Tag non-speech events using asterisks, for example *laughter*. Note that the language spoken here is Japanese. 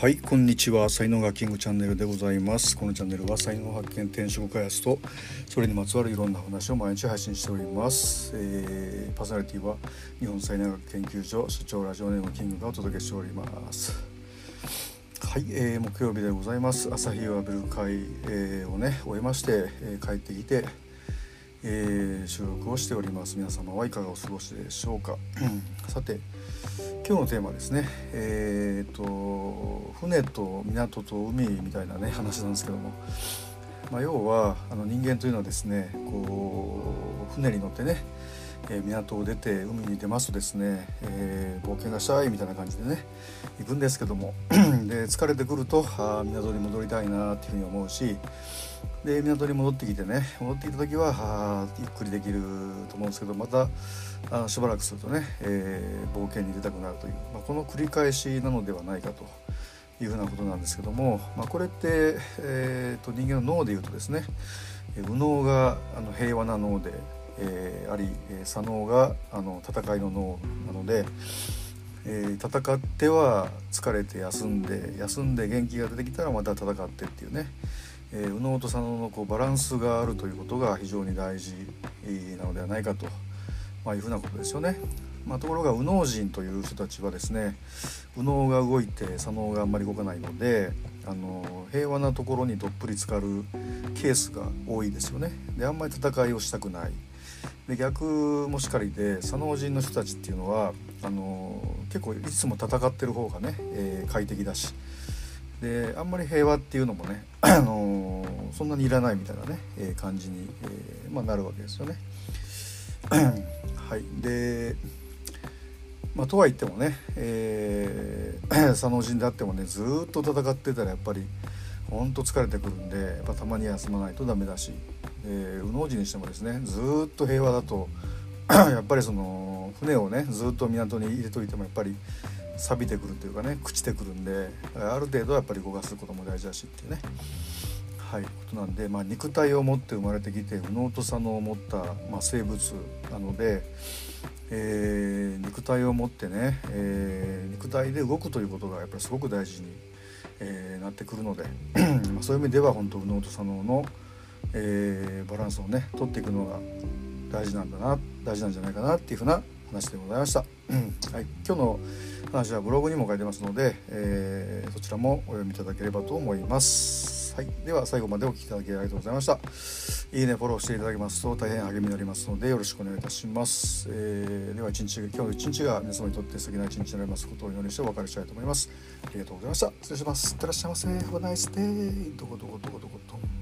はいこんにちは。才能がキングチャンネルでございます。このチャンネルは才能発見転職開発とそれにまつわるいろんな話を毎日配信しております、えー、パーソナリティは日本才能学研究所所長ラジオネームキングがお届けしております。はい、えー、木曜日でございます。朝日を浴びる会、えー、をね終えまして、えー、帰ってきてえー、収録をしております。皆様はいかがお過ごしでしょうか。さて今日のテーマですね。えっ、と船と港と海みたいなね話なんですけども、まあ、要はあの人間というのはですねこう船に乗ってねえ港を出て海に出ますとですね、えー、冒険がしたいみたいな感じでね行くんですけども。*clears throat* で疲れてくるとあ港に戻りたいなっていうふうに思うしで港に戻ってきてね戻ってきた時はあゆっくりできると思うんですけどまたあしばらくするとね、えー、冒険に出たくなるという、まあ、この繰り返しなのではないかと。いうふうなことなんですけども、まあ、これって、えーと、人間の脳でいうとですね右脳があの平和な脳で、えー、あり左脳があの戦いの脳なので、えー、戦っては疲れて休んで休んで元気が出てきたらまた戦ってっていうねえー、右脳と左脳のこうバランスがあるということが非常に大事なのではないかと、まあ、いうふうなことですよね。まあ、ところが右脳人という人たちはですね右脳が動いて左脳があんまり動かないのであの平和なところにどっぷり浸かるケースが多いですよね。であんまり戦いをしたくない。で逆もしかりで左脳人の人たちっていうのはあの結構いつも戦ってる方がね、えー、快適だしであんまり平和っていうのもね、*clears throat* あの、そんなにいらないみたいなね、えー、感じに、えーまあ、なるわけですよね。*clears throat* はいでまあ、とは言ってもね、えー、*clears throat* 佐野人であってもねずっと戦ってたらやっぱりほんと疲れてくるんでやっぱたまに休まないとダメだし、えー、右脳人にしてもですねずっと平和だと *clears throat* やっぱりその船をねずっと港に入れといてもやっぱり錆びてくるというかね朽ちてくるんである程度やっぱり動かすことも大事だしっていうね。はいことなんで、まあ、肉体を持って生まれてきて右脳と左脳を持った、まあ、生物なので、えー、肉体を持ってね、えー、肉体で動くということがやっぱりすごく大事に、えー、なってくるのでまそういう意味では本当右脳と左脳の、えバランスをね取っていくのが大事なんだな大事なんじゃないかなっていうふうな話でございました。*clears throat* はい、今日の話はブログにも書いてますので、えー、そちらもお読みいただければと思います。はい、では最後までお聴きいただきありがとうございました。いいね、フォローしていただけますと大変励みになりますのでよろしくお願いいたします。えー、では一日今日の一日が皆様にとって素敵な一日になりますことをお祈りしてお別れしたいと思います。ありがとうございました。失礼します。いってらっしゃいませ。Have a nice day. どこどこどこどこと。